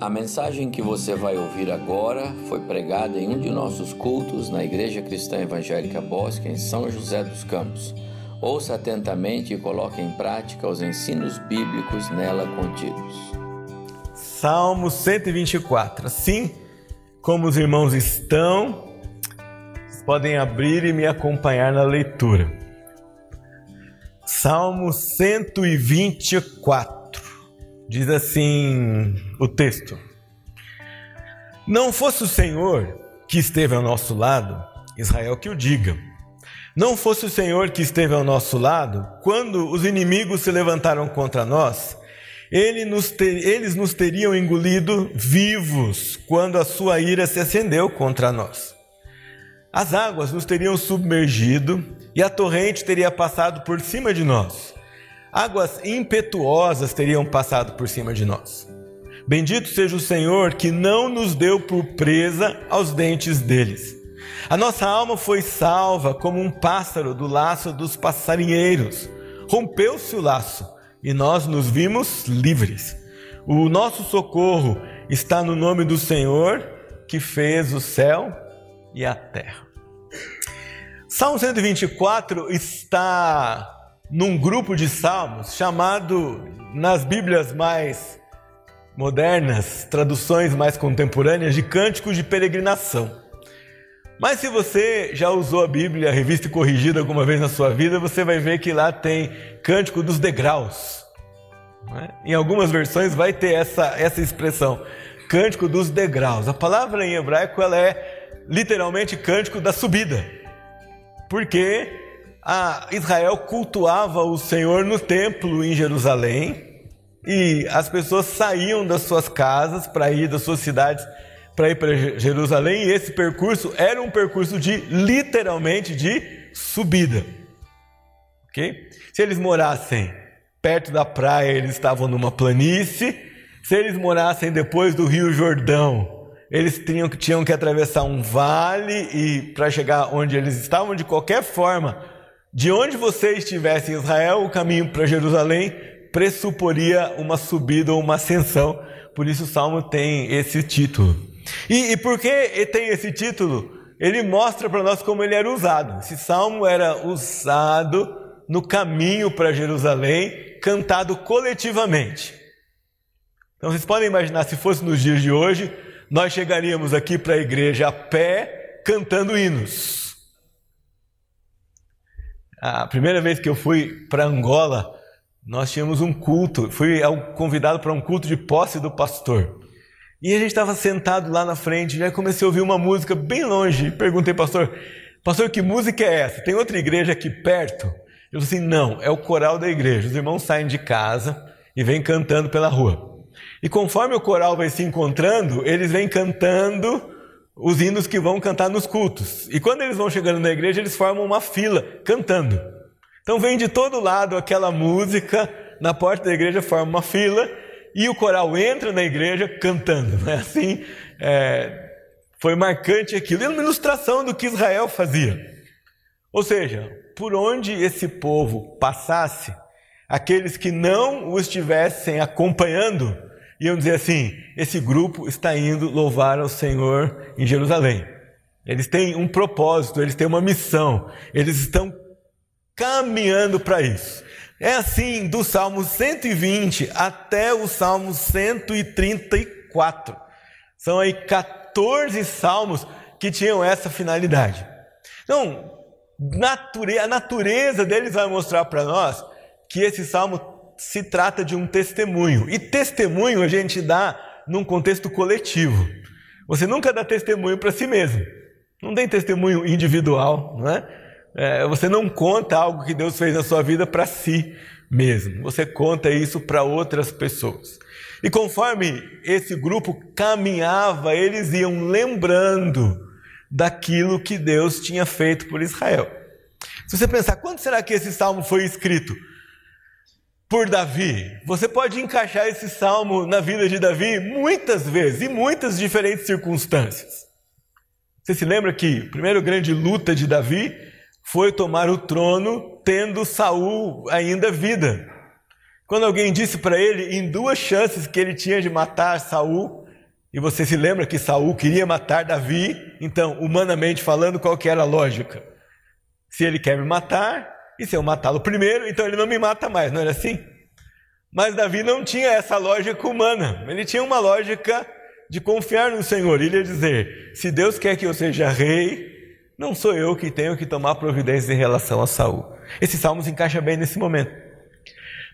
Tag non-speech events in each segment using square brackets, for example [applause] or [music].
A mensagem que você vai ouvir agora foi pregada em um de nossos cultos na Igreja Cristã Evangélica Bosque, em São José dos Campos. Ouça atentamente e coloque em prática os ensinos bíblicos nela contidos. Salmo 124. Assim como os irmãos estão, podem abrir e me acompanhar na leitura. Salmo 124. Diz assim o texto: Não fosse o Senhor que esteve ao nosso lado, Israel que o diga. Não fosse o Senhor que esteve ao nosso lado, quando os inimigos se levantaram contra nós, ele nos ter, eles nos teriam engolido vivos quando a sua ira se acendeu contra nós. As águas nos teriam submergido e a torrente teria passado por cima de nós. Águas impetuosas teriam passado por cima de nós. Bendito seja o Senhor que não nos deu por presa aos dentes deles. A nossa alma foi salva como um pássaro do laço dos passarinheiros. Rompeu-se o laço e nós nos vimos livres. O nosso socorro está no nome do Senhor que fez o céu e a terra. Salmo 124 está num grupo de salmos chamado, nas Bíblias mais modernas, traduções mais contemporâneas, de cânticos de peregrinação. Mas se você já usou a Bíblia, a revista corrigida alguma vez na sua vida, você vai ver que lá tem cântico dos degraus. É? Em algumas versões vai ter essa, essa expressão, cântico dos degraus. A palavra em hebraico ela é literalmente cântico da subida, porque a Israel cultuava o Senhor no templo em Jerusalém e as pessoas saíam das suas casas para ir das suas cidades para ir para Jerusalém e esse percurso era um percurso de literalmente de subida. OK? Se eles morassem perto da praia, eles estavam numa planície. Se eles morassem depois do Rio Jordão, eles tinham, tinham que atravessar um vale e para chegar onde eles estavam de qualquer forma, de onde você estivesse em Israel, o caminho para Jerusalém pressuporia uma subida ou uma ascensão. Por isso o salmo tem esse título. E, e por que tem esse título? Ele mostra para nós como ele era usado. Esse salmo era usado no caminho para Jerusalém, cantado coletivamente. Então vocês podem imaginar, se fosse nos dias de hoje, nós chegaríamos aqui para a igreja a pé, cantando hinos. A primeira vez que eu fui para Angola, nós tínhamos um culto, fui convidado para um culto de posse do pastor. E a gente estava sentado lá na frente, já comecei a ouvir uma música bem longe. Perguntei, pastor, pastor, que música é essa? Tem outra igreja aqui perto? Eu disse assim, não, é o coral da igreja. Os irmãos saem de casa e vêm cantando pela rua. E conforme o coral vai se encontrando, eles vêm cantando os hinos que vão cantar nos cultos. E quando eles vão chegando na igreja, eles formam uma fila cantando. Então vem de todo lado aquela música, na porta da igreja forma uma fila e o coral entra na igreja cantando. É assim? É, foi marcante aquilo. E uma ilustração do que Israel fazia. Ou seja, por onde esse povo passasse, aqueles que não o estivessem acompanhando, iam dizer assim: esse grupo está indo louvar ao Senhor em Jerusalém. Eles têm um propósito, eles têm uma missão, eles estão caminhando para isso. É assim do Salmo 120 até o Salmo 134. São aí 14 salmos que tinham essa finalidade. Então, a natureza deles vai mostrar para nós que esse salmo se trata de um testemunho. E testemunho a gente dá num contexto coletivo. Você nunca dá testemunho para si mesmo. Não tem testemunho individual, não é? é? Você não conta algo que Deus fez na sua vida para si mesmo. Você conta isso para outras pessoas. E conforme esse grupo caminhava, eles iam lembrando daquilo que Deus tinha feito por Israel. Se você pensar, quando será que esse salmo foi escrito? Por Davi. Você pode encaixar esse salmo na vida de Davi muitas vezes, em muitas diferentes circunstâncias. Você se lembra que a primeira grande luta de Davi foi tomar o trono tendo Saul ainda vida. Quando alguém disse para ele em duas chances que ele tinha de matar Saul, E você se lembra que Saul queria matar Davi? Então, humanamente falando, qual que era a lógica? Se ele quer me matar, e se eu matá-lo primeiro, então ele não me mata mais, não era assim? Mas Davi não tinha essa lógica humana. Ele tinha uma lógica de confiar no Senhor. Ele ia dizer: se Deus quer que eu seja rei, não sou eu que tenho que tomar providência em relação a Saul. Esse salmo se encaixa bem nesse momento.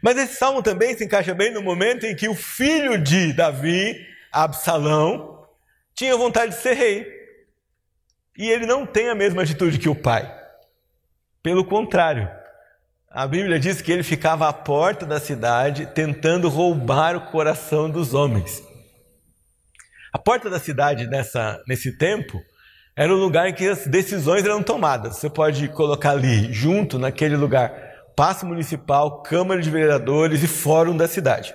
Mas esse salmo também se encaixa bem no momento em que o filho de Davi, Absalão, tinha vontade de ser rei. E ele não tem a mesma atitude que o pai. Pelo contrário, a Bíblia diz que ele ficava à porta da cidade tentando roubar o coração dos homens. A porta da cidade nessa, nesse tempo era o lugar em que as decisões eram tomadas. Você pode colocar ali, junto naquele lugar, Paço Municipal, Câmara de Vereadores e Fórum da cidade.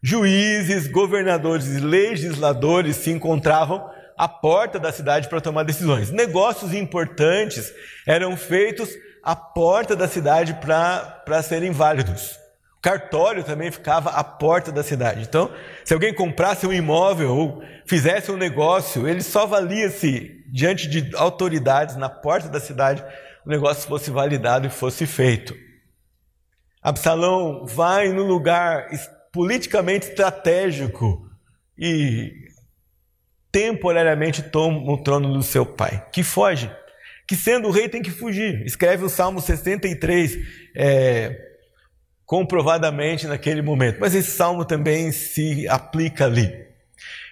Juízes, governadores e legisladores se encontravam à porta da cidade para tomar decisões. Negócios importantes eram feitos a porta da cidade para serem válidos. O cartório também ficava à porta da cidade. Então, se alguém comprasse um imóvel ou fizesse um negócio, ele só valia se, diante de autoridades na porta da cidade, o negócio fosse validado e fosse feito. Absalão vai no lugar politicamente estratégico e temporariamente toma o trono do seu pai, que foge que sendo rei tem que fugir. Escreve o Salmo 63 é, comprovadamente naquele momento. Mas esse salmo também se aplica ali.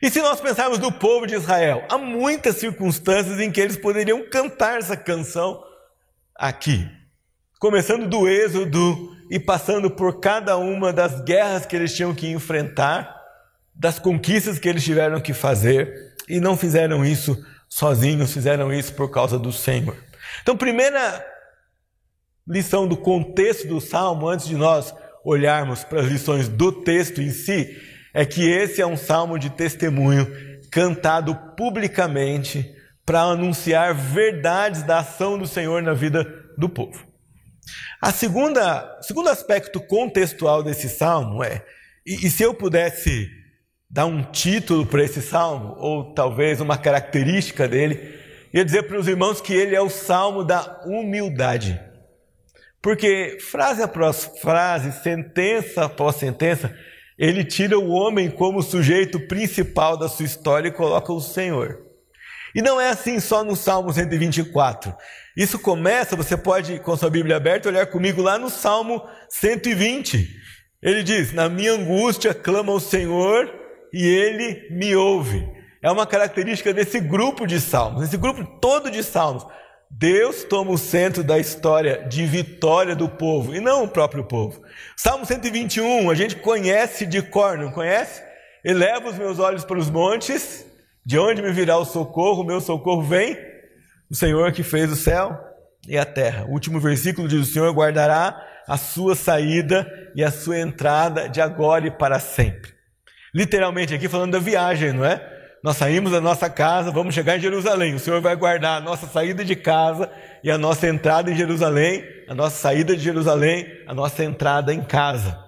E se nós pensarmos no povo de Israel, há muitas circunstâncias em que eles poderiam cantar essa canção aqui. Começando do Êxodo e passando por cada uma das guerras que eles tinham que enfrentar, das conquistas que eles tiveram que fazer, e não fizeram isso sozinhos fizeram isso por causa do Senhor. Então, primeira lição do contexto do salmo, antes de nós olharmos para as lições do texto em si, é que esse é um salmo de testemunho cantado publicamente para anunciar verdades da ação do Senhor na vida do povo. A segunda, segundo aspecto contextual desse salmo é, e, e se eu pudesse dar um título para esse salmo, ou talvez uma característica dele, ia dizer para os irmãos que ele é o salmo da humildade. Porque frase após frase, sentença após sentença, ele tira o homem como sujeito principal da sua história e coloca o Senhor. E não é assim só no Salmo 124. Isso começa, você pode, com sua Bíblia aberta, olhar comigo lá no Salmo 120. Ele diz: Na minha angústia clama ao Senhor e ele me ouve. É uma característica desse grupo de salmos, esse grupo todo de salmos. Deus toma o centro da história de vitória do povo e não o próprio povo. Salmo 121, a gente conhece de cor, não conhece? Eleva os meus olhos para os montes, de onde me virá o socorro? O meu socorro vem do Senhor que fez o céu e a terra. O último versículo diz: O Senhor guardará a sua saída e a sua entrada de agora e para sempre literalmente aqui falando da viagem, não é? Nós saímos da nossa casa, vamos chegar em Jerusalém. O Senhor vai guardar a nossa saída de casa e a nossa entrada em Jerusalém, a nossa saída de Jerusalém, a nossa entrada em casa.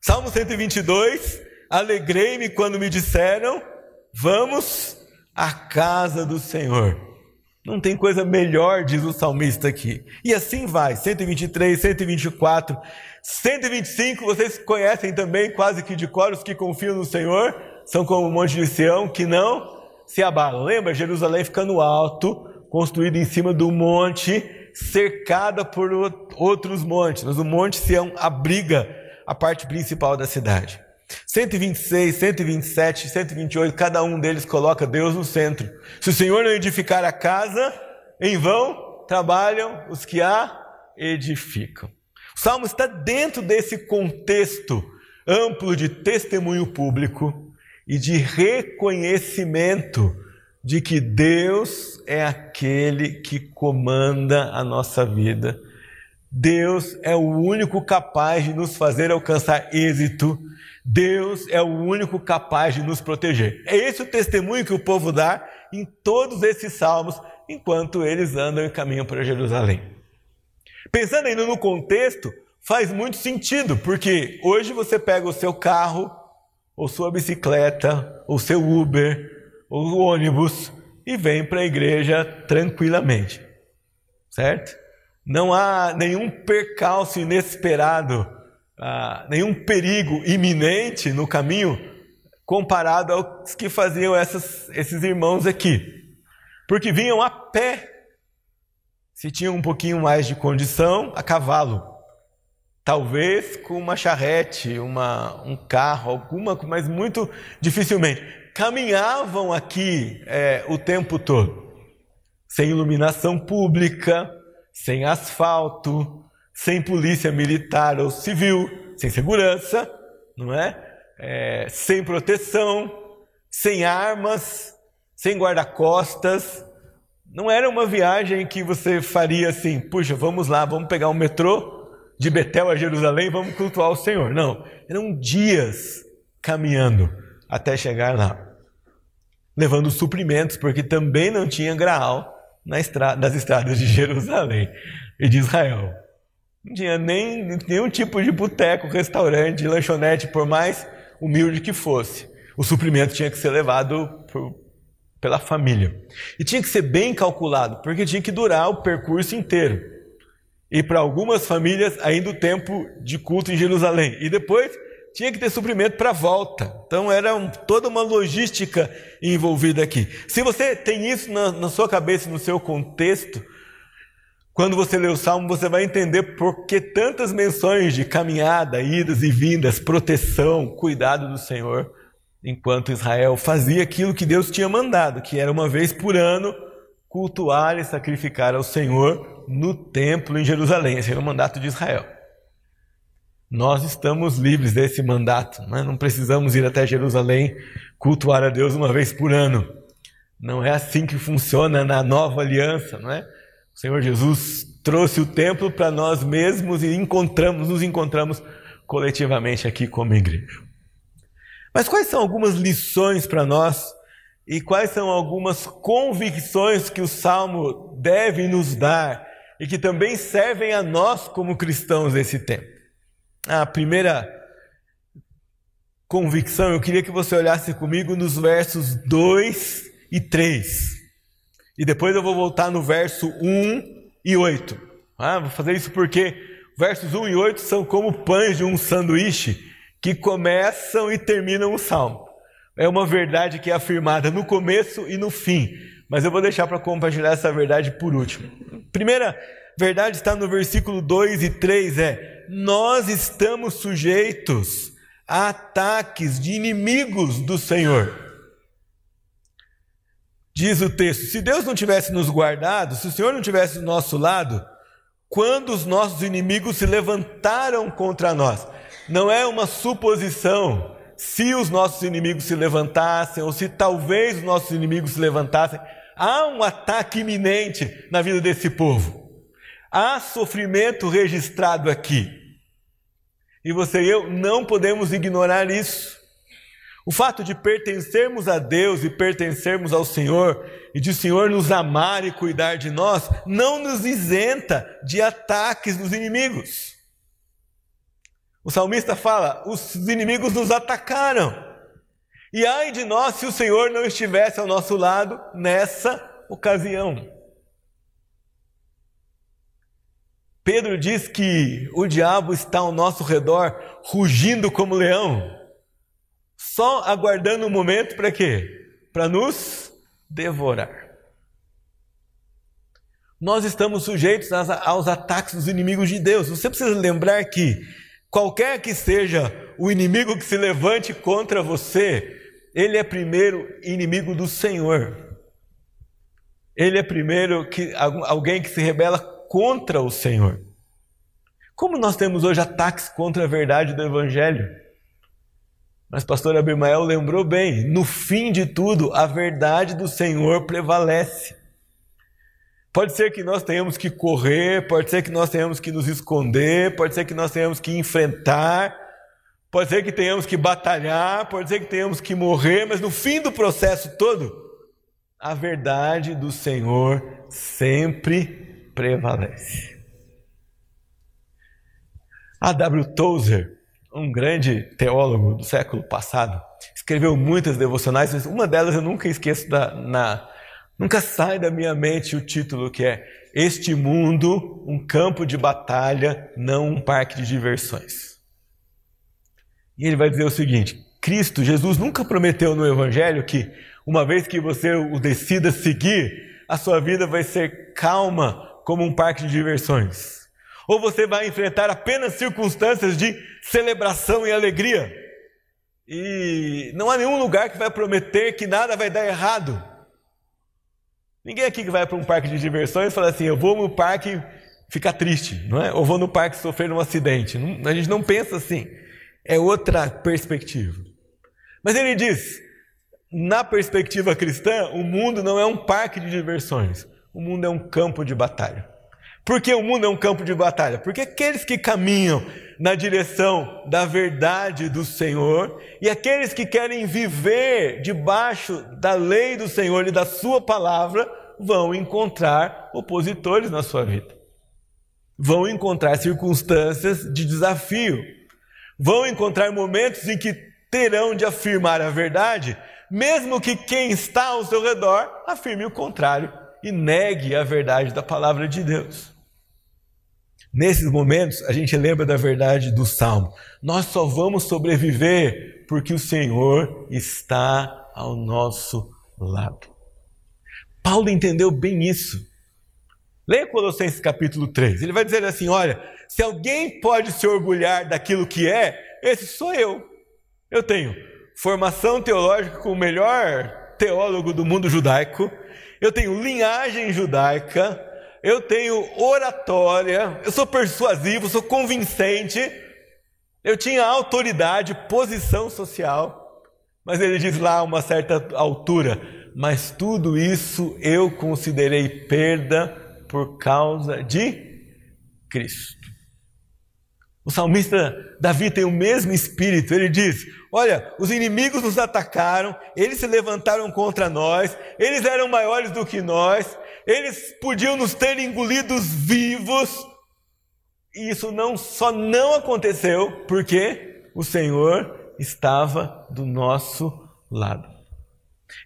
Salmo 122: Alegrei-me quando me disseram, vamos à casa do Senhor. Não tem coisa melhor, diz o salmista aqui. E assim vai, 123, 124, 125, vocês conhecem também, quase que de cor, os que confiam no Senhor, são como o monte de Sião, que não se abalam. Lembra? Jerusalém fica no alto, construída em cima do monte, cercada por outros montes, mas o monte Sião abriga a parte principal da cidade. 126, 127, 128, cada um deles coloca Deus no centro. Se o Senhor não edificar a casa, em vão trabalham os que a edificam. O salmo está dentro desse contexto amplo de testemunho público e de reconhecimento de que Deus é aquele que comanda a nossa vida. Deus é o único capaz de nos fazer alcançar êxito. Deus é o único capaz de nos proteger. É esse o testemunho que o povo dá em todos esses salmos, enquanto eles andam e caminham para Jerusalém. Pensando ainda no contexto, faz muito sentido, porque hoje você pega o seu carro, ou sua bicicleta, ou seu Uber, o ônibus e vem para a igreja tranquilamente, certo? Não há nenhum percalço inesperado, ah, nenhum perigo iminente no caminho comparado aos que faziam essas, esses irmãos aqui, porque vinham a pé, se tinham um pouquinho mais de condição, a cavalo. Talvez com uma charrete, uma, um carro, alguma, mas muito dificilmente. Caminhavam aqui é, o tempo todo, sem iluminação pública, sem asfalto, sem polícia militar ou civil, sem segurança, não é? é sem proteção, sem armas, sem guarda-costas. Não era uma viagem que você faria assim, puxa, vamos lá, vamos pegar um metrô de Betel a Jerusalém, vamos cultuar o Senhor. Não, eram dias caminhando até chegar lá, levando suprimentos, porque também não tinha graal na estrada, nas estradas de Jerusalém e de Israel. Não tinha nem nenhum tipo de boteco, restaurante, lanchonete, por mais humilde que fosse. O suprimento tinha que ser levado por, pela família. E tinha que ser bem calculado, porque tinha que durar o percurso inteiro e para algumas famílias ainda o tempo de culto em Jerusalém. E depois tinha que ter suprimento para a volta. Então era um, toda uma logística envolvida aqui. Se você tem isso na, na sua cabeça, no seu contexto, quando você lê o Salmo, você vai entender por que tantas menções de caminhada, idas e vindas, proteção, cuidado do Senhor, enquanto Israel fazia aquilo que Deus tinha mandado, que era uma vez por ano cultuar e sacrificar ao Senhor no templo em Jerusalém. Esse era o mandato de Israel. Nós estamos livres desse mandato, né? não precisamos ir até Jerusalém cultuar a Deus uma vez por ano. Não é assim que funciona na nova aliança, não é? O Senhor Jesus trouxe o templo para nós mesmos e encontramos, nos encontramos coletivamente aqui como igreja. Mas quais são algumas lições para nós e quais são algumas convicções que o Salmo deve nos dar e que também servem a nós como cristãos desse tempo. A primeira convicção, eu queria que você olhasse comigo nos versos 2 e 3. E depois eu vou voltar no verso 1 e 8. Ah, vou fazer isso porque versos 1 e 8 são como pães de um sanduíche que começam e terminam o salmo. É uma verdade que é afirmada no começo e no fim mas eu vou deixar para compartilhar essa verdade por último. Primeira verdade está no versículo 2 e 3 é: nós estamos sujeitos a ataques de inimigos do Senhor. Diz o texto: se Deus não tivesse nos guardado, se o Senhor não tivesse do nosso lado, quando os nossos inimigos se levantaram contra nós, não é uma suposição, se os nossos inimigos se levantassem, ou se talvez os nossos inimigos se levantassem, há um ataque iminente na vida desse povo. Há sofrimento registrado aqui. E você e eu não podemos ignorar isso. O fato de pertencermos a Deus e pertencermos ao Senhor, e de o Senhor nos amar e cuidar de nós, não nos isenta de ataques dos inimigos. O salmista fala: os inimigos nos atacaram. E ai de nós se o Senhor não estivesse ao nosso lado nessa ocasião. Pedro diz que o diabo está ao nosso redor, rugindo como leão, só aguardando o um momento para quê? Para nos devorar. Nós estamos sujeitos aos ataques dos inimigos de Deus. Você precisa lembrar que qualquer que seja o inimigo que se levante contra você, ele é primeiro inimigo do Senhor. Ele é primeiro que, alguém que se rebela contra o Senhor. Como nós temos hoje ataques contra a verdade do Evangelho? Mas pastor Abimael lembrou bem, no fim de tudo, a verdade do Senhor prevalece. Pode ser que nós tenhamos que correr, pode ser que nós tenhamos que nos esconder, pode ser que nós tenhamos que enfrentar, Pode ser que tenhamos que batalhar, pode ser que tenhamos que morrer, mas no fim do processo todo, a verdade do Senhor sempre prevalece. A W. Tozer, um grande teólogo do século passado, escreveu muitas devocionais, mas uma delas eu nunca esqueço da, na, nunca sai da minha mente o título que é Este mundo, um campo de batalha, não um parque de diversões. E ele vai dizer o seguinte: Cristo, Jesus nunca prometeu no Evangelho que uma vez que você o decida seguir, a sua vida vai ser calma como um parque de diversões. Ou você vai enfrentar apenas circunstâncias de celebração e alegria. E não há nenhum lugar que vai prometer que nada vai dar errado. Ninguém aqui que vai para um parque de diversões fala assim: eu vou no parque ficar triste, não é? Ou vou no parque sofrer um acidente. a gente não pensa assim. É outra perspectiva. Mas ele diz: na perspectiva cristã, o mundo não é um parque de diversões. O mundo é um campo de batalha. Por que o mundo é um campo de batalha? Porque aqueles que caminham na direção da verdade do Senhor e aqueles que querem viver debaixo da lei do Senhor e da Sua palavra vão encontrar opositores na sua vida. Vão encontrar circunstâncias de desafio. Vão encontrar momentos em que terão de afirmar a verdade, mesmo que quem está ao seu redor afirme o contrário e negue a verdade da palavra de Deus. Nesses momentos, a gente lembra da verdade do salmo. Nós só vamos sobreviver porque o Senhor está ao nosso lado. Paulo entendeu bem isso. Leia Colossenses capítulo 3. Ele vai dizer assim: olha, se alguém pode se orgulhar daquilo que é, esse sou eu. Eu tenho formação teológica com o melhor teólogo do mundo judaico, eu tenho linhagem judaica, eu tenho oratória, eu sou persuasivo, sou convincente, eu tinha autoridade, posição social, mas ele diz lá a uma certa altura, mas tudo isso eu considerei perda por causa de Cristo. O salmista Davi tem o mesmo espírito, ele diz: Olha, os inimigos nos atacaram, eles se levantaram contra nós, eles eram maiores do que nós, eles podiam nos ter engolidos vivos. E isso não só não aconteceu porque o Senhor estava do nosso lado.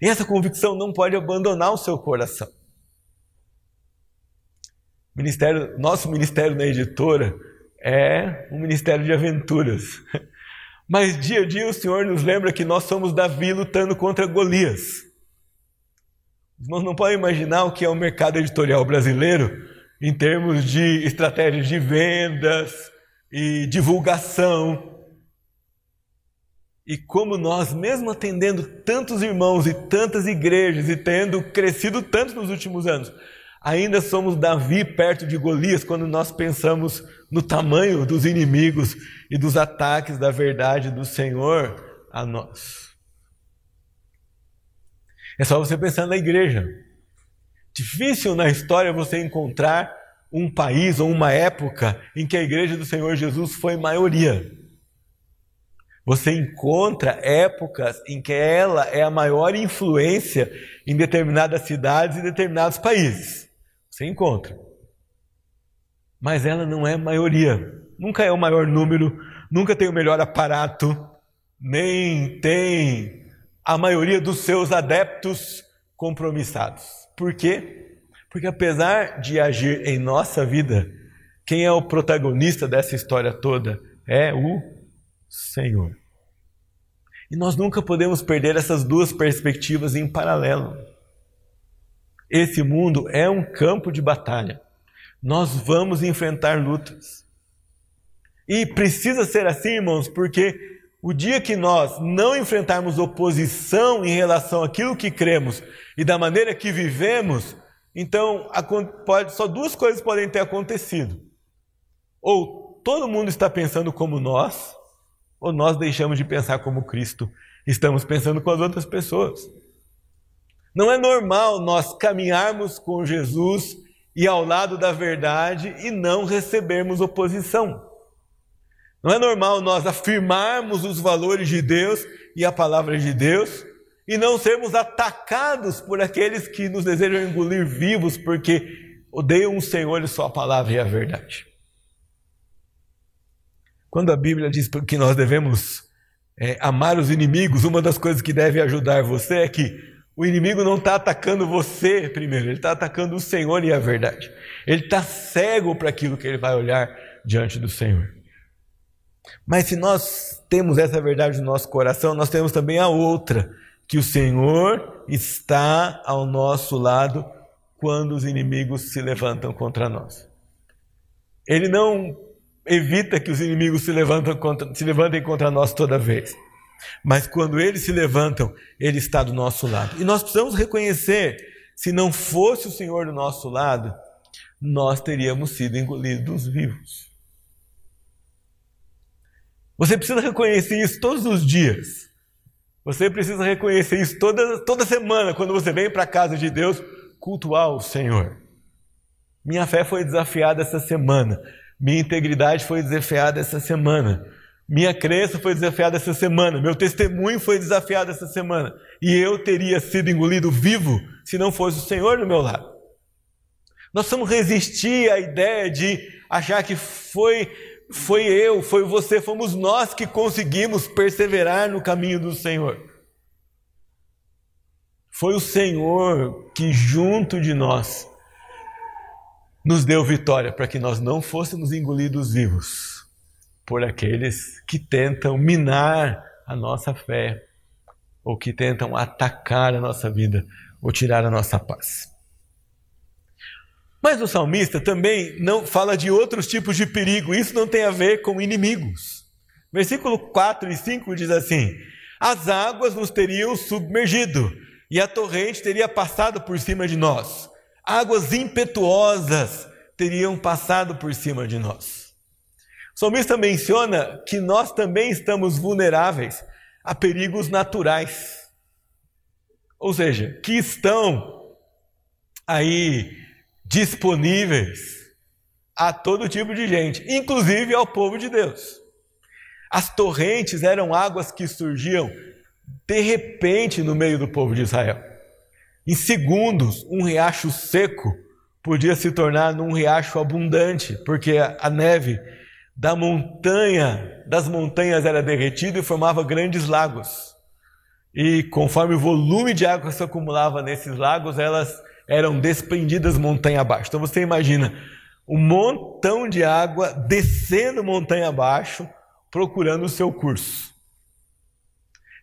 E essa convicção não pode abandonar o seu coração. Ministério, nosso ministério na editora é um ministério de aventuras. [laughs] Mas dia a dia o Senhor nos lembra que nós somos Davi lutando contra Golias. Os irmãos não podem imaginar o que é o mercado editorial brasileiro em termos de estratégias de vendas e divulgação. E como nós, mesmo atendendo tantos irmãos e tantas igrejas e tendo crescido tanto nos últimos anos, ainda somos Davi perto de Golias quando nós pensamos no tamanho dos inimigos e dos ataques da verdade do Senhor a nós. É só você pensar na igreja. Difícil na história você encontrar um país ou uma época em que a igreja do Senhor Jesus foi maioria. Você encontra épocas em que ela é a maior influência em determinadas cidades e determinados países. Você encontra. Mas ela não é maioria. Nunca é o maior número, nunca tem o melhor aparato, nem tem a maioria dos seus adeptos compromissados. Por quê? Porque apesar de agir em nossa vida, quem é o protagonista dessa história toda é o Senhor. E nós nunca podemos perder essas duas perspectivas em paralelo. Esse mundo é um campo de batalha. Nós vamos enfrentar lutas. E precisa ser assim, irmãos, porque o dia que nós não enfrentarmos oposição em relação àquilo que cremos e da maneira que vivemos, então pode, só duas coisas podem ter acontecido. Ou todo mundo está pensando como nós, ou nós deixamos de pensar como Cristo, estamos pensando com as outras pessoas. Não é normal nós caminharmos com Jesus e ao lado da verdade e não recebermos oposição. Não é normal nós afirmarmos os valores de Deus e a palavra de Deus e não sermos atacados por aqueles que nos desejam engolir vivos porque odeiam o Senhor e Sua palavra e a verdade. Quando a Bíblia diz que nós devemos é, amar os inimigos, uma das coisas que deve ajudar você é que o inimigo não está atacando você primeiro, ele está atacando o Senhor e a verdade. Ele está cego para aquilo que ele vai olhar diante do Senhor. Mas se nós temos essa verdade no nosso coração, nós temos também a outra, que o Senhor está ao nosso lado quando os inimigos se levantam contra nós. Ele não evita que os inimigos se, contra, se levantem contra nós toda vez. Mas quando eles se levantam, ele está do nosso lado. E nós precisamos reconhecer: se não fosse o Senhor do nosso lado, nós teríamos sido engolidos vivos. Você precisa reconhecer isso todos os dias. Você precisa reconhecer isso toda, toda semana, quando você vem para a casa de Deus cultuar o Senhor. Minha fé foi desafiada essa semana. Minha integridade foi desafiada essa semana. Minha crença foi desafiada essa semana. Meu testemunho foi desafiado essa semana. E eu teria sido engolido vivo se não fosse o Senhor do meu lado. Nós vamos resistir à ideia de achar que foi foi eu, foi você, fomos nós que conseguimos perseverar no caminho do Senhor. Foi o Senhor que, junto de nós, nos deu vitória para que nós não fôssemos engolidos vivos por aqueles que tentam minar a nossa fé ou que tentam atacar a nossa vida ou tirar a nossa paz. Mas o salmista também não fala de outros tipos de perigo, isso não tem a ver com inimigos. Versículo 4 e 5 diz assim: As águas nos teriam submergido, e a torrente teria passado por cima de nós. Águas impetuosas teriam passado por cima de nós. O salmista menciona que nós também estamos vulneráveis a perigos naturais. Ou seja, que estão aí disponíveis a todo tipo de gente, inclusive ao povo de Deus. As torrentes eram águas que surgiam de repente no meio do povo de Israel. Em segundos, um riacho seco podia se tornar num riacho abundante, porque a neve da montanha, das montanhas era derretida e formava grandes lagos. E conforme o volume de água se acumulava nesses lagos, elas eram desprendidas montanha abaixo. Então você imagina um montão de água descendo montanha abaixo, procurando o seu curso.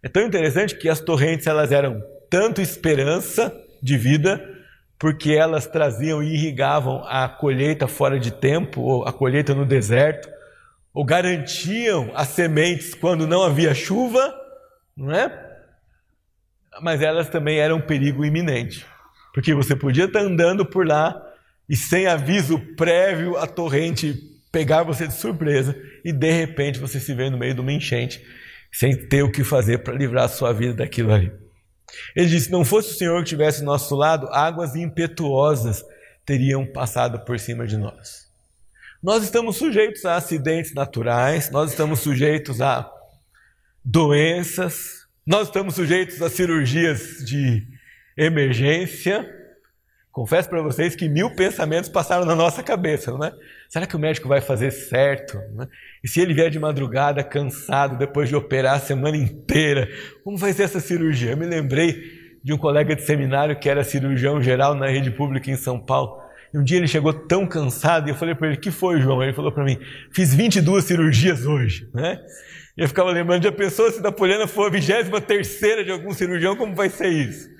É tão interessante que as torrentes elas eram tanto esperança de vida, porque elas traziam e irrigavam a colheita fora de tempo, ou a colheita no deserto, ou garantiam as sementes quando não havia chuva, não é? Mas elas também eram um perigo iminente. Porque você podia estar andando por lá e sem aviso prévio a torrente pegar você de surpresa e de repente você se vê no meio de uma enchente sem ter o que fazer para livrar a sua vida daquilo ali. Ele disse: não fosse o Senhor que estivesse ao nosso lado, águas impetuosas teriam passado por cima de nós. Nós estamos sujeitos a acidentes naturais, nós estamos sujeitos a doenças, nós estamos sujeitos a cirurgias de emergência. Confesso para vocês que mil pensamentos passaram na nossa cabeça, não é? Será que o médico vai fazer certo? É? E se ele vier de madrugada cansado depois de operar a semana inteira, como vai ser essa cirurgia? Eu me lembrei de um colega de seminário que era cirurgião geral na rede pública em São Paulo. E um dia ele chegou tão cansado e eu falei para ele: "Que foi, João?" Ele falou para mim: "Fiz 22 cirurgias hoje", né? E eu ficava lembrando, já pensou se da Poliana for a 23 terceira de algum cirurgião, como vai ser isso?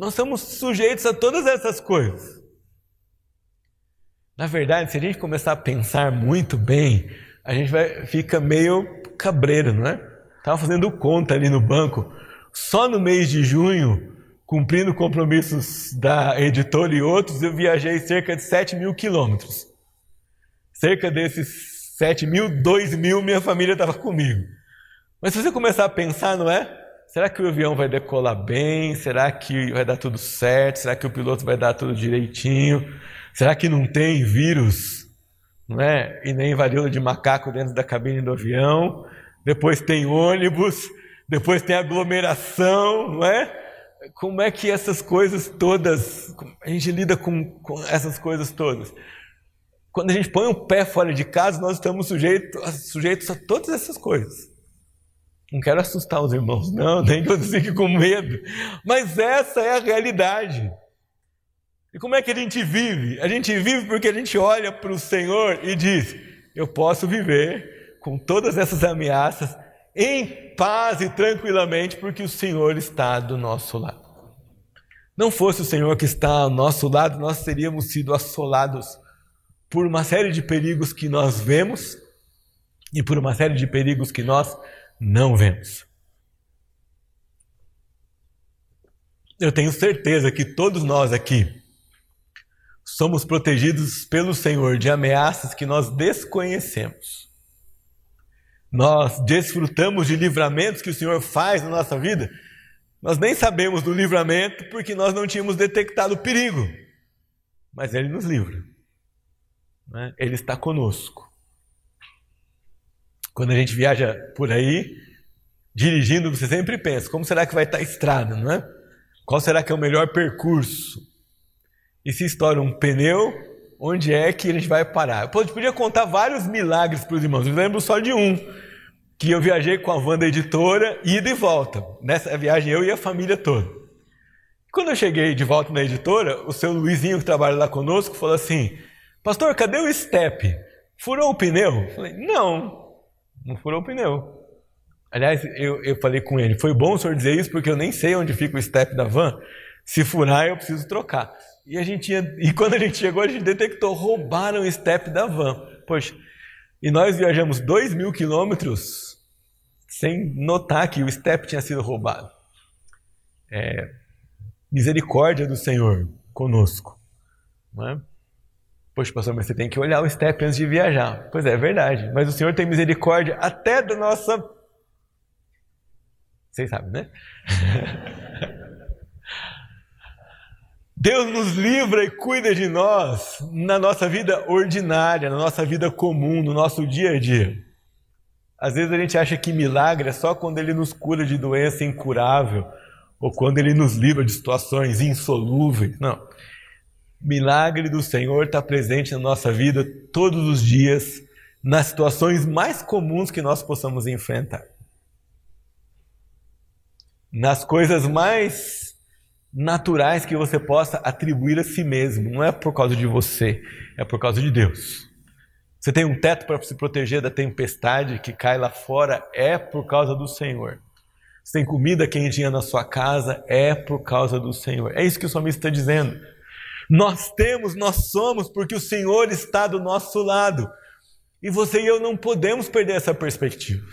Nós somos sujeitos a todas essas coisas. Na verdade, se a gente começar a pensar muito bem, a gente vai fica meio cabreiro, não é? Estava fazendo conta ali no banco. Só no mês de junho, cumprindo compromissos da editora e outros, eu viajei cerca de 7 mil quilômetros. Cerca desses 7 mil, 2 mil, minha família estava comigo. Mas se você começar a pensar, não é? Será que o avião vai decolar bem? Será que vai dar tudo certo? Será que o piloto vai dar tudo direitinho? Será que não tem vírus, não é? E nem varíola de macaco dentro da cabine do avião? Depois tem ônibus, depois tem aglomeração, não é? Como é que essas coisas todas, a gente lida com, com essas coisas todas? Quando a gente põe o um pé fora de casa, nós estamos sujeitos, sujeitos a todas essas coisas. Não quero assustar os irmãos, não, [laughs] nem que vocês com medo. Mas essa é a realidade. E como é que a gente vive? A gente vive porque a gente olha para o Senhor e diz: Eu posso viver com todas essas ameaças em paz e tranquilamente, porque o Senhor está do nosso lado. Não fosse o Senhor que está ao nosso lado, nós teríamos sido assolados por uma série de perigos que nós vemos e por uma série de perigos que nós não vemos. Eu tenho certeza que todos nós aqui somos protegidos pelo Senhor de ameaças que nós desconhecemos. Nós desfrutamos de livramentos que o Senhor faz na nossa vida. Nós nem sabemos do livramento porque nós não tínhamos detectado o perigo. Mas Ele nos livra. Né? Ele está conosco. Quando a gente viaja por aí, dirigindo, você sempre pensa: como será que vai estar a estrada, não é? Qual será que é o melhor percurso? E se estoura um pneu, onde é que a gente vai parar? Eu podia contar vários milagres para os irmãos, eu lembro só de um, que eu viajei com a van da editora, ida e volta. Nessa viagem eu e a família toda. Quando eu cheguei de volta na editora, o seu Luizinho, que trabalha lá conosco, falou assim: Pastor, cadê o step? Furou o pneu? Eu falei: Não, não furou o pneu. Aliás, eu, eu falei com ele: Foi bom o senhor dizer isso, porque eu nem sei onde fica o step da van. Se furar, eu preciso trocar. E, a gente ia, e quando a gente chegou, a gente detectou, roubaram o step da van. Poxa, e nós viajamos dois mil quilômetros sem notar que o step tinha sido roubado. É, misericórdia do Senhor conosco. Não é? Poxa, pastor, mas você tem que olhar o step antes de viajar. Pois é, é verdade. Mas o Senhor tem misericórdia até da nossa. Vocês sabem, né? [laughs] Deus nos livra e cuida de nós na nossa vida ordinária, na nossa vida comum, no nosso dia a dia. Às vezes a gente acha que milagre é só quando Ele nos cura de doença incurável ou quando Ele nos livra de situações insolúveis. Não. Milagre do Senhor está presente na nossa vida todos os dias, nas situações mais comuns que nós possamos enfrentar. Nas coisas mais naturais que você possa atribuir a si mesmo. Não é por causa de você, é por causa de Deus. Você tem um teto para se proteger da tempestade que cai lá fora, é por causa do Senhor. Você tem comida quentinha na sua casa, é por causa do Senhor. É isso que o salmista está dizendo. Nós temos, nós somos, porque o Senhor está do nosso lado. E você e eu não podemos perder essa perspectiva.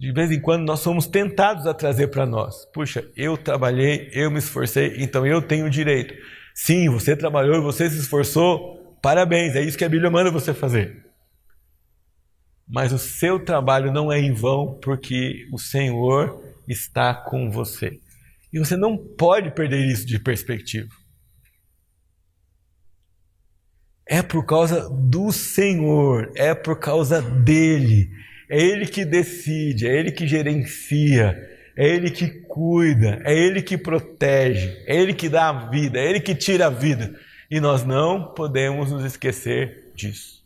De vez em quando nós somos tentados a trazer para nós. Puxa, eu trabalhei, eu me esforcei, então eu tenho direito. Sim, você trabalhou, você se esforçou, parabéns, é isso que a Bíblia manda você fazer. Mas o seu trabalho não é em vão, porque o Senhor está com você. E você não pode perder isso de perspectiva. É por causa do Senhor, é por causa dele é Ele que decide, é Ele que gerencia, é Ele que cuida, é Ele que protege, é Ele que dá a vida, é Ele que tira a vida. E nós não podemos nos esquecer disso.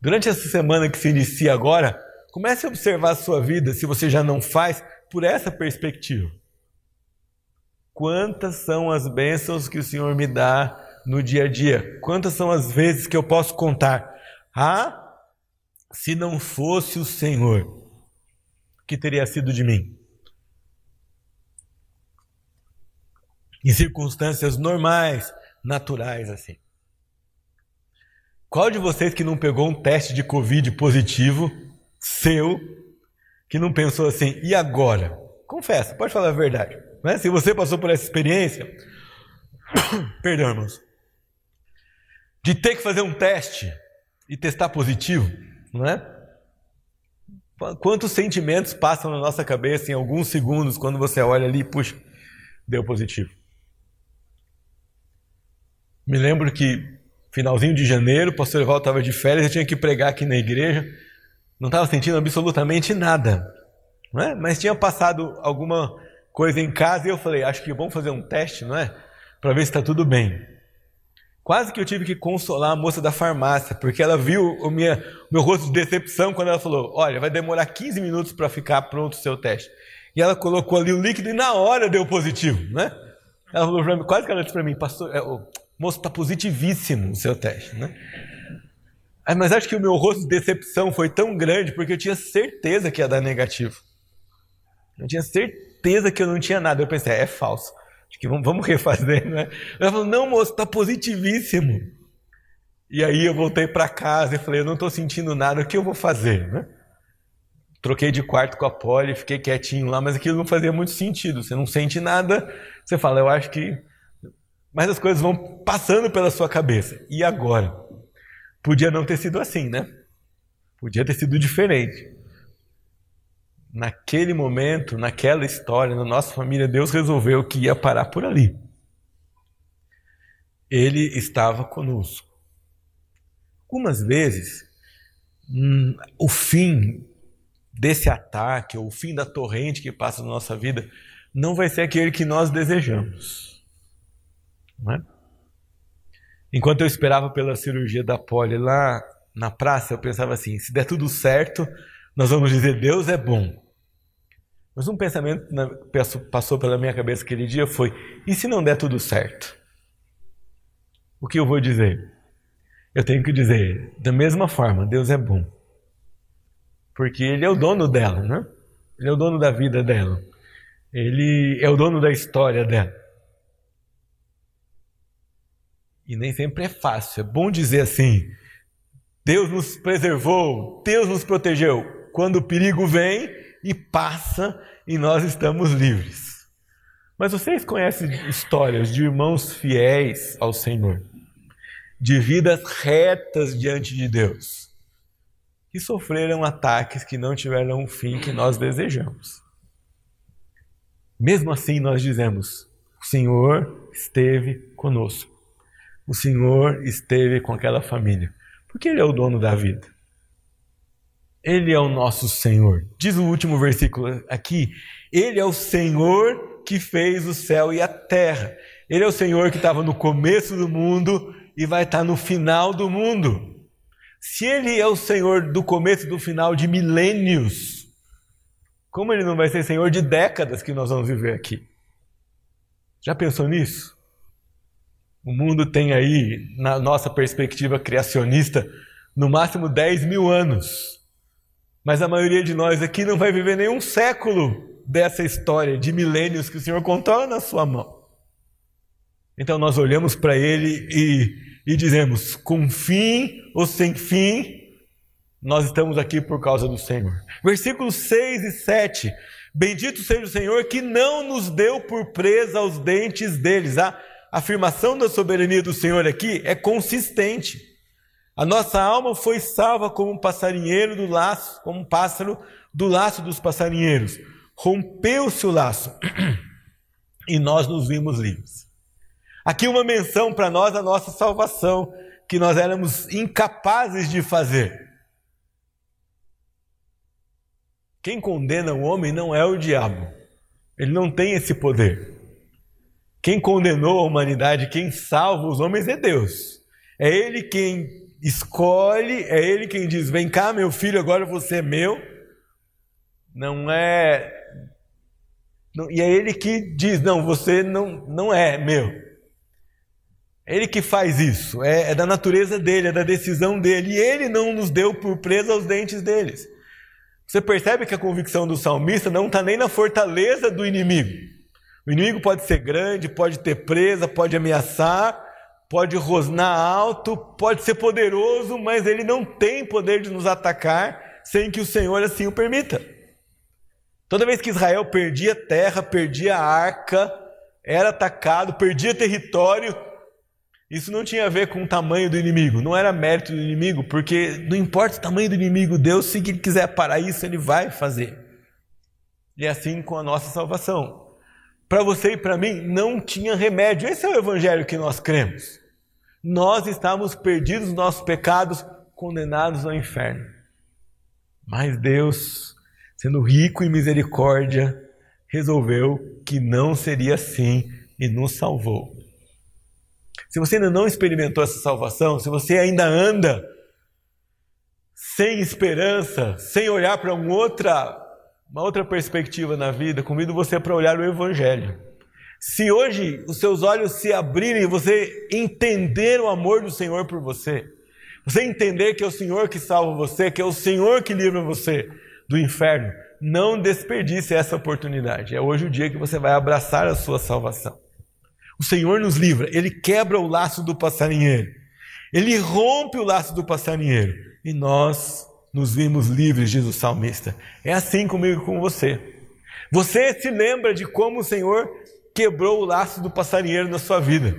Durante essa semana que se inicia agora, comece a observar a sua vida, se você já não faz, por essa perspectiva. Quantas são as bênçãos que o Senhor me dá no dia a dia? Quantas são as vezes que eu posso contar? Ah, se não fosse o Senhor, o que teria sido de mim? Em circunstâncias normais, naturais assim. Qual de vocês que não pegou um teste de Covid positivo, seu, que não pensou assim, e agora? Confessa, pode falar a verdade. Né? Se você passou por essa experiência, [coughs] perdão, irmãos, de ter que fazer um teste e testar positivo, não é? Quantos sentimentos passam na nossa cabeça em alguns segundos quando você olha ali e puxa, deu positivo. Me lembro que finalzinho de janeiro, o pastor Evaldo estava de férias, eu tinha que pregar aqui na igreja, não estava sentindo absolutamente nada, não é? mas tinha passado alguma coisa em casa e eu falei, acho que é bom fazer um teste, não é? Para ver se está tudo bem. Quase que eu tive que consolar a moça da farmácia, porque ela viu o minha, meu rosto de decepção quando ela falou: Olha, vai demorar 15 minutos para ficar pronto o seu teste. E ela colocou ali o líquido e na hora deu positivo, né? Ela falou para mim, quase que ela disse para mim: Pastor, é, o moço está positivíssimo o seu teste, né? Mas acho que o meu rosto de decepção foi tão grande porque eu tinha certeza que ia dar negativo. Eu tinha certeza que eu não tinha nada. Eu pensei, é, é falso. Acho que vamos, vamos refazer, né? Ela falou, não, moço, está positivíssimo. E aí eu voltei para casa e falei, eu não estou sentindo nada, o que eu vou fazer, né? Troquei de quarto com a Polly, fiquei quietinho lá, mas aquilo não fazia muito sentido. Você não sente nada, você fala, eu acho que. Mas as coisas vão passando pela sua cabeça. E agora? Podia não ter sido assim, né? Podia ter sido diferente naquele momento, naquela história, na nossa família, Deus resolveu que ia parar por ali. Ele estava conosco. Algumas vezes, hum, o fim desse ataque, ou o fim da torrente que passa na nossa vida, não vai ser aquele que nós desejamos. Não é? Enquanto eu esperava pela cirurgia da poli lá na praça, eu pensava assim: se der tudo certo, nós vamos dizer Deus é bom. Mas um pensamento que passou pela minha cabeça aquele dia foi: e se não der tudo certo? O que eu vou dizer? Eu tenho que dizer, da mesma forma, Deus é bom. Porque Ele é o dono dela, né? Ele é o dono da vida dela. Ele é o dono da história dela. E nem sempre é fácil. É bom dizer assim: Deus nos preservou, Deus nos protegeu. Quando o perigo vem, e passa e nós estamos livres. Mas vocês conhecem histórias de irmãos fiéis ao Senhor, de vidas retas diante de Deus, que sofreram ataques que não tiveram o fim que nós desejamos. Mesmo assim, nós dizemos: o Senhor esteve conosco, o Senhor esteve com aquela família, porque Ele é o dono da vida. Ele é o nosso Senhor. Diz o último versículo aqui: Ele é o Senhor que fez o céu e a terra. Ele é o Senhor que estava no começo do mundo e vai estar no final do mundo. Se Ele é o Senhor do começo e do final de milênios, como Ele não vai ser Senhor de décadas que nós vamos viver aqui? Já pensou nisso? O mundo tem aí, na nossa perspectiva criacionista, no máximo 10 mil anos. Mas a maioria de nós aqui não vai viver nenhum século dessa história de milênios que o Senhor contou na sua mão. Então nós olhamos para ele e, e dizemos: com fim ou sem fim, nós estamos aqui por causa do Senhor. Versículos 6 e 7. Bendito seja o Senhor que não nos deu por presa aos dentes deles. A afirmação da soberania do Senhor aqui é consistente. A nossa alma foi salva como um passarinheiro do laço, como um pássaro do laço dos passarinheiros. Rompeu-se o laço [clears throat] e nós nos vimos livres. Aqui uma menção para nós da nossa salvação, que nós éramos incapazes de fazer. Quem condena o homem não é o diabo. Ele não tem esse poder. Quem condenou a humanidade, quem salva os homens é Deus. É Ele quem escolhe, é ele quem diz: Vem cá, meu filho, agora você é meu. Não é. E é ele que diz: Não, você não, não é meu. É ele que faz isso, é, é da natureza dele, é da decisão dele. E ele não nos deu por presa aos dentes deles. Você percebe que a convicção do salmista não está nem na fortaleza do inimigo. O inimigo pode ser grande, pode ter presa, pode ameaçar, pode rosnar alto, pode ser poderoso, mas ele não tem poder de nos atacar sem que o Senhor assim o permita. Toda vez que Israel perdia terra, perdia arca, era atacado, perdia território, isso não tinha a ver com o tamanho do inimigo, não era mérito do inimigo, porque não importa o tamanho do inimigo, Deus, se ele quiser parar isso, ele vai fazer. E é assim com a nossa salvação. Para você e para mim, não tinha remédio. Esse é o evangelho que nós cremos nós estávamos perdidos nos nossos pecados, condenados ao inferno. Mas Deus, sendo rico em misericórdia, resolveu que não seria assim e nos salvou. se você ainda não experimentou essa salvação, se você ainda anda sem esperança, sem olhar para uma outra, uma outra perspectiva na vida, convido você para olhar o Evangelho. Se hoje os seus olhos se abrirem e você entender o amor do Senhor por você, você entender que é o Senhor que salva você, que é o Senhor que livra você do inferno, não desperdice essa oportunidade. É hoje o dia que você vai abraçar a sua salvação. O Senhor nos livra, ele quebra o laço do passarinheiro, ele rompe o laço do passarinheiro e nós nos vimos livres, diz o salmista. É assim comigo com você. Você se lembra de como o Senhor quebrou o laço do passarinheiro na sua vida.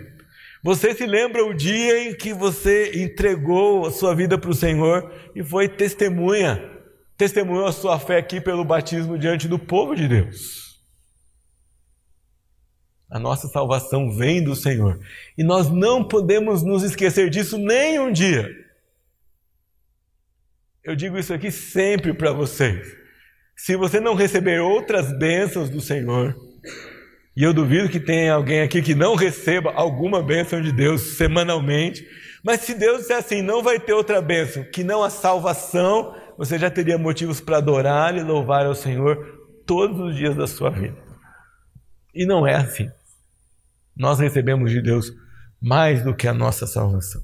Você se lembra o dia em que você entregou a sua vida para o Senhor e foi testemunha, testemunhou a sua fé aqui pelo batismo diante do povo de Deus. A nossa salvação vem do Senhor. E nós não podemos nos esquecer disso nem um dia. Eu digo isso aqui sempre para vocês. Se você não receber outras bênçãos do Senhor, e eu duvido que tenha alguém aqui que não receba alguma bênção de Deus semanalmente, mas se Deus disser assim, não vai ter outra bênção, que não a salvação, você já teria motivos para adorar e louvar ao Senhor todos os dias da sua vida. E não é assim. Nós recebemos de Deus mais do que a nossa salvação.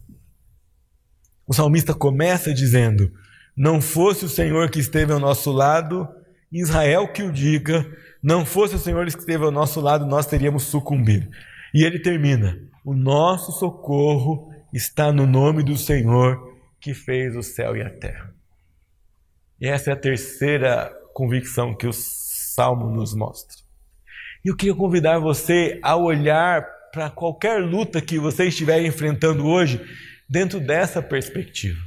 O salmista começa dizendo: Não fosse o Senhor que esteve ao nosso lado, Israel que o diga, não fosse o Senhor que esteve ao nosso lado, nós teríamos sucumbido. E ele termina: O nosso socorro está no nome do Senhor que fez o céu e a terra. E essa é a terceira convicção que o salmo nos mostra. E eu queria convidar você a olhar para qualquer luta que você estiver enfrentando hoje dentro dessa perspectiva.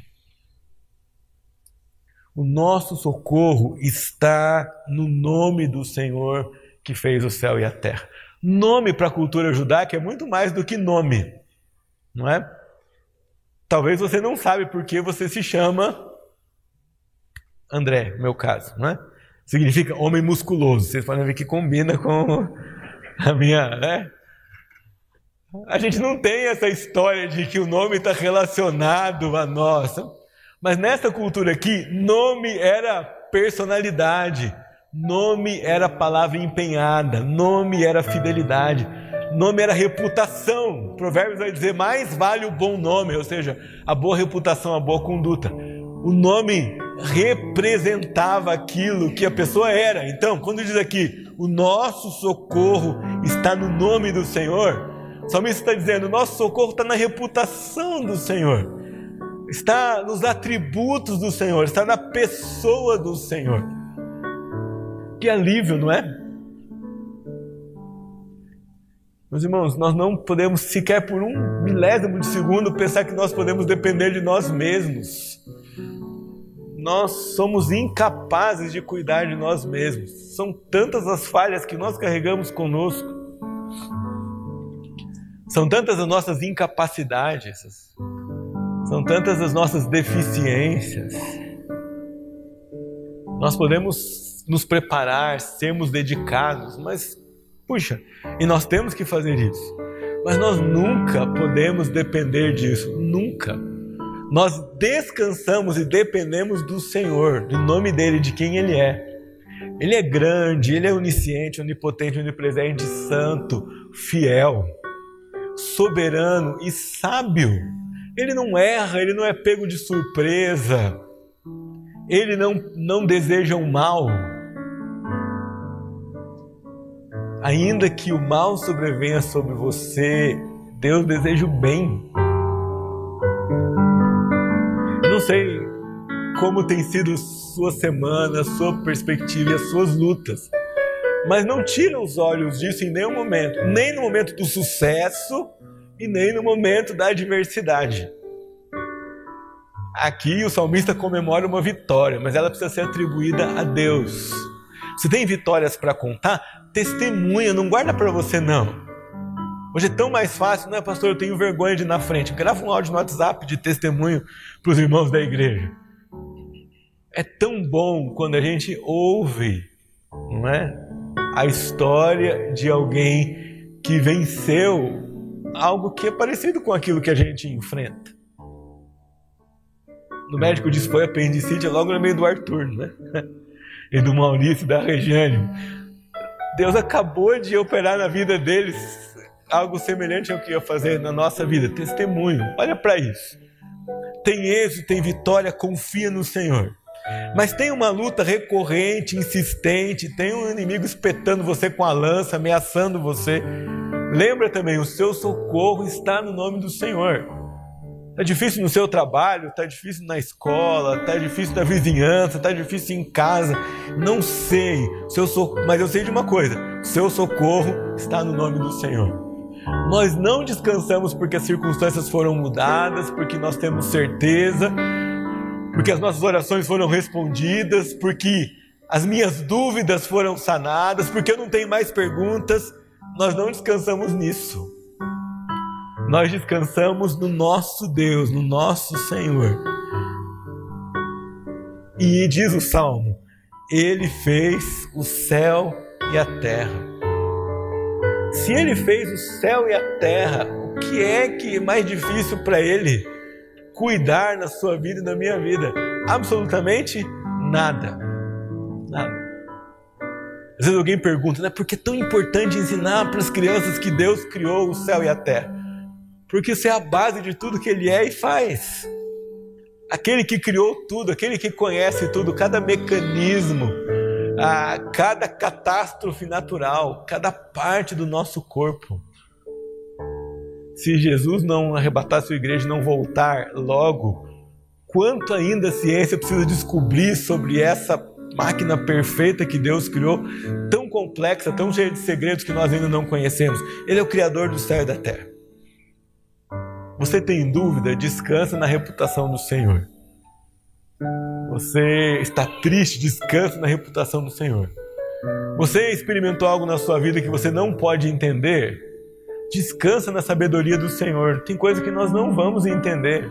O nosso socorro está no nome do Senhor que fez o céu e a terra. Nome para a cultura judaica é muito mais do que nome, não é? Talvez você não sabe por que você se chama André, no meu caso, não é? significa homem musculoso. Vocês podem ver que combina com a minha, né? A gente não tem essa história de que o nome está relacionado a nós. Mas nessa cultura aqui, nome era personalidade, nome era palavra empenhada, nome era fidelidade, nome era reputação. Provérbios vai dizer: mais vale o bom nome, ou seja, a boa reputação, a boa conduta. O nome representava aquilo que a pessoa era. Então, quando diz aqui, o nosso socorro está no nome do Senhor, o salmista está dizendo, o nosso socorro está na reputação do Senhor, está nos atributos do Senhor, está na pessoa do Senhor. Que alívio, não é? Meus irmãos, nós não podemos sequer por um milésimo de segundo pensar que nós podemos depender de nós mesmos nós somos incapazes de cuidar de nós mesmos. São tantas as falhas que nós carregamos conosco. São tantas as nossas incapacidades. São tantas as nossas deficiências. Nós podemos nos preparar, sermos dedicados, mas, puxa, e nós temos que fazer isso. Mas nós nunca podemos depender disso, nunca. Nós descansamos e dependemos do Senhor, do nome dele, de quem ele é. Ele é grande, ele é onisciente, onipotente, onipresente, santo, fiel, soberano e sábio. Ele não erra, ele não é pego de surpresa. Ele não, não deseja o mal. Ainda que o mal sobrevenha sobre você, Deus deseja o bem não sei como tem sido sua semana, sua perspectiva e as suas lutas. Mas não tira os olhos disso em nenhum momento, nem no momento do sucesso e nem no momento da adversidade. Aqui o salmista comemora uma vitória, mas ela precisa ser atribuída a Deus. Você tem vitórias para contar? Testemunha, não guarda para você não. Hoje é tão mais fácil, não é, pastor? Eu tenho vergonha de ir na frente. Grava um áudio no WhatsApp de testemunho para os irmãos da igreja. É tão bom quando a gente ouve, não é? A história de alguém que venceu algo que é parecido com aquilo que a gente enfrenta. No médico disse foi apendicite, logo no meio do Arthur, né? [laughs] E do Maurício, da Regiane. Deus acabou de operar na vida deles algo semelhante ao que ia fazer na nossa vida. Testemunho, olha para isso. Tem êxito, tem vitória, confia no Senhor. Mas tem uma luta recorrente, insistente, tem um inimigo espetando você com a lança, ameaçando você. Lembra também, o seu socorro está no nome do Senhor. Está difícil no seu trabalho, está difícil na escola, está difícil na vizinhança, está difícil em casa. Não sei, seu mas eu sei de uma coisa: seu socorro está no nome do Senhor. Nós não descansamos porque as circunstâncias foram mudadas, porque nós temos certeza, porque as nossas orações foram respondidas, porque as minhas dúvidas foram sanadas, porque eu não tenho mais perguntas. Nós não descansamos nisso. Nós descansamos no nosso Deus, no nosso Senhor. E diz o salmo: Ele fez o céu e a terra. Se ele fez o céu e a terra, o que é que é mais difícil para ele? cuidar na sua vida e na minha vida? Absolutamente nada. Nada. Às vezes alguém pergunta, né, por que é tão importante ensinar para as crianças que Deus criou o céu e a terra? Porque isso é a base de tudo que Ele é e faz. Aquele que criou tudo, aquele que conhece tudo, cada mecanismo, a cada catástrofe natural, cada parte do nosso corpo se Jesus não arrebatar sua igreja e não voltar logo, quanto ainda a ciência precisa descobrir sobre essa máquina perfeita que Deus criou, tão complexa, tão cheia de segredos que nós ainda não conhecemos. Ele é o Criador do céu e da terra. Você tem dúvida? Descansa na reputação do Senhor. Você está triste? Descansa na reputação do Senhor. Você experimentou algo na sua vida que você não pode entender? Descansa na sabedoria do Senhor. Tem coisa que nós não vamos entender.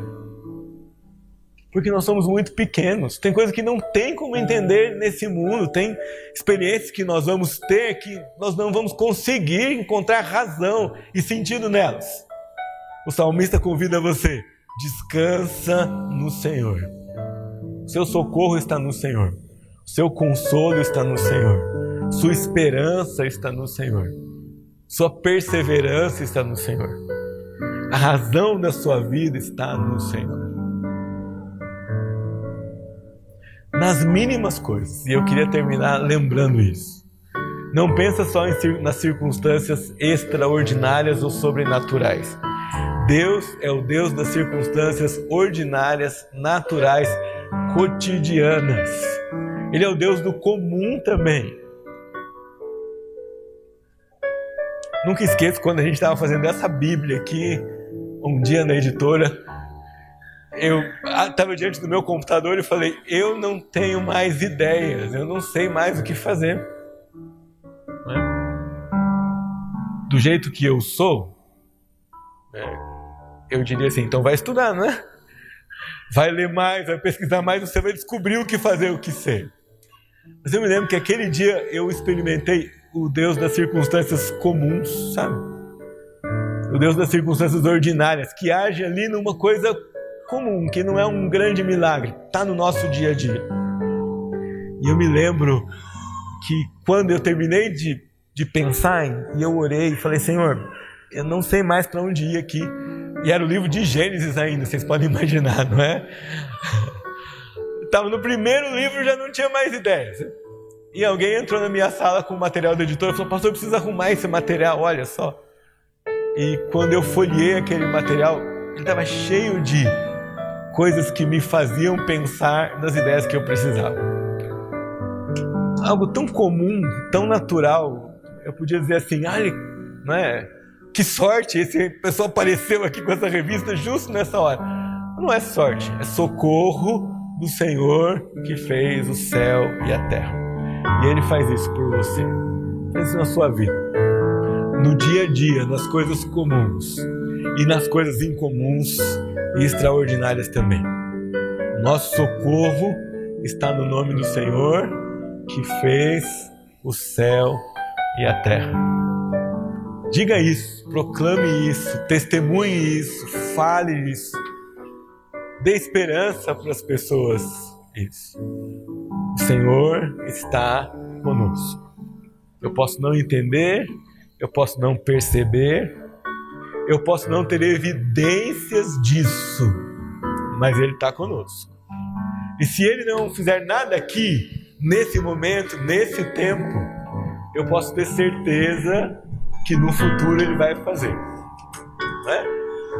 Porque nós somos muito pequenos. Tem coisa que não tem como entender nesse mundo. Tem experiências que nós vamos ter que nós não vamos conseguir encontrar razão e sentido nelas. O salmista convida você: descansa no Senhor. Seu socorro está no Senhor. Seu consolo está no Senhor. Sua esperança está no Senhor. Sua perseverança está no Senhor. A razão da sua vida está no Senhor. Nas mínimas coisas. E eu queria terminar lembrando isso. Não pensa só em, nas circunstâncias extraordinárias ou sobrenaturais. Deus é o Deus das circunstâncias ordinárias, naturais, cotidianas. Ele é o Deus do comum também. Nunca esqueço quando a gente estava fazendo essa Bíblia aqui, um dia na editora, eu estava diante do meu computador e falei: eu não tenho mais ideias, eu não sei mais o que fazer. Né? Do jeito que eu sou, é, eu diria assim: então vai estudar, né? Vai ler mais, vai pesquisar mais, você vai descobrir o que fazer, o que ser. Mas eu me lembro que aquele dia eu experimentei o Deus das circunstâncias comuns, sabe? O Deus das circunstâncias ordinárias, que age ali numa coisa comum, que não é um grande milagre, está no nosso dia a dia. E eu me lembro que quando eu terminei de, de pensar, e eu orei e falei, Senhor, eu não sei mais para onde ir aqui. E era o livro de Gênesis ainda, vocês podem [laughs] imaginar, não é? Estava no primeiro livro já não tinha mais ideias. E alguém entrou na minha sala com o material do editor e falou: Pastor, eu preciso arrumar esse material, olha só. E quando eu folhei aquele material, ele estava cheio de coisas que me faziam pensar nas ideias que eu precisava. Algo tão comum, tão natural. Eu podia dizer assim: olha, não é? Que sorte, esse pessoal apareceu aqui com essa revista justo nessa hora. Não é sorte, é socorro do Senhor que fez o céu e a terra. E Ele faz isso por você. Faz isso na sua vida. No dia a dia, nas coisas comuns e nas coisas incomuns e extraordinárias também. Nosso socorro está no nome do Senhor que fez o céu e a terra. Diga isso, proclame isso, testemunhe isso, fale isso. Dê esperança para as pessoas. Isso. O Senhor está conosco. Eu posso não entender, eu posso não perceber, eu posso não ter evidências disso, mas Ele está conosco. E se Ele não fizer nada aqui, nesse momento, nesse tempo, eu posso ter certeza que no futuro Ele vai fazer. Né?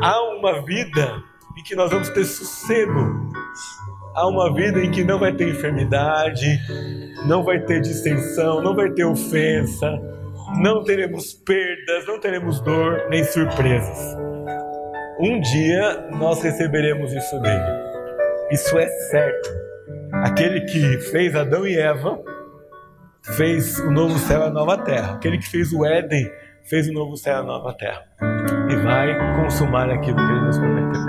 Há uma vida em que nós vamos ter sossego. Há uma vida em que não vai ter enfermidade, não vai ter distensão, não vai ter ofensa, não teremos perdas, não teremos dor nem surpresas. Um dia nós receberemos isso dele. Isso é certo. Aquele que fez Adão e Eva fez o novo céu e a nova terra. Aquele que fez o Éden fez o novo céu e a nova terra. E vai consumar aquilo que ele nos prometeu.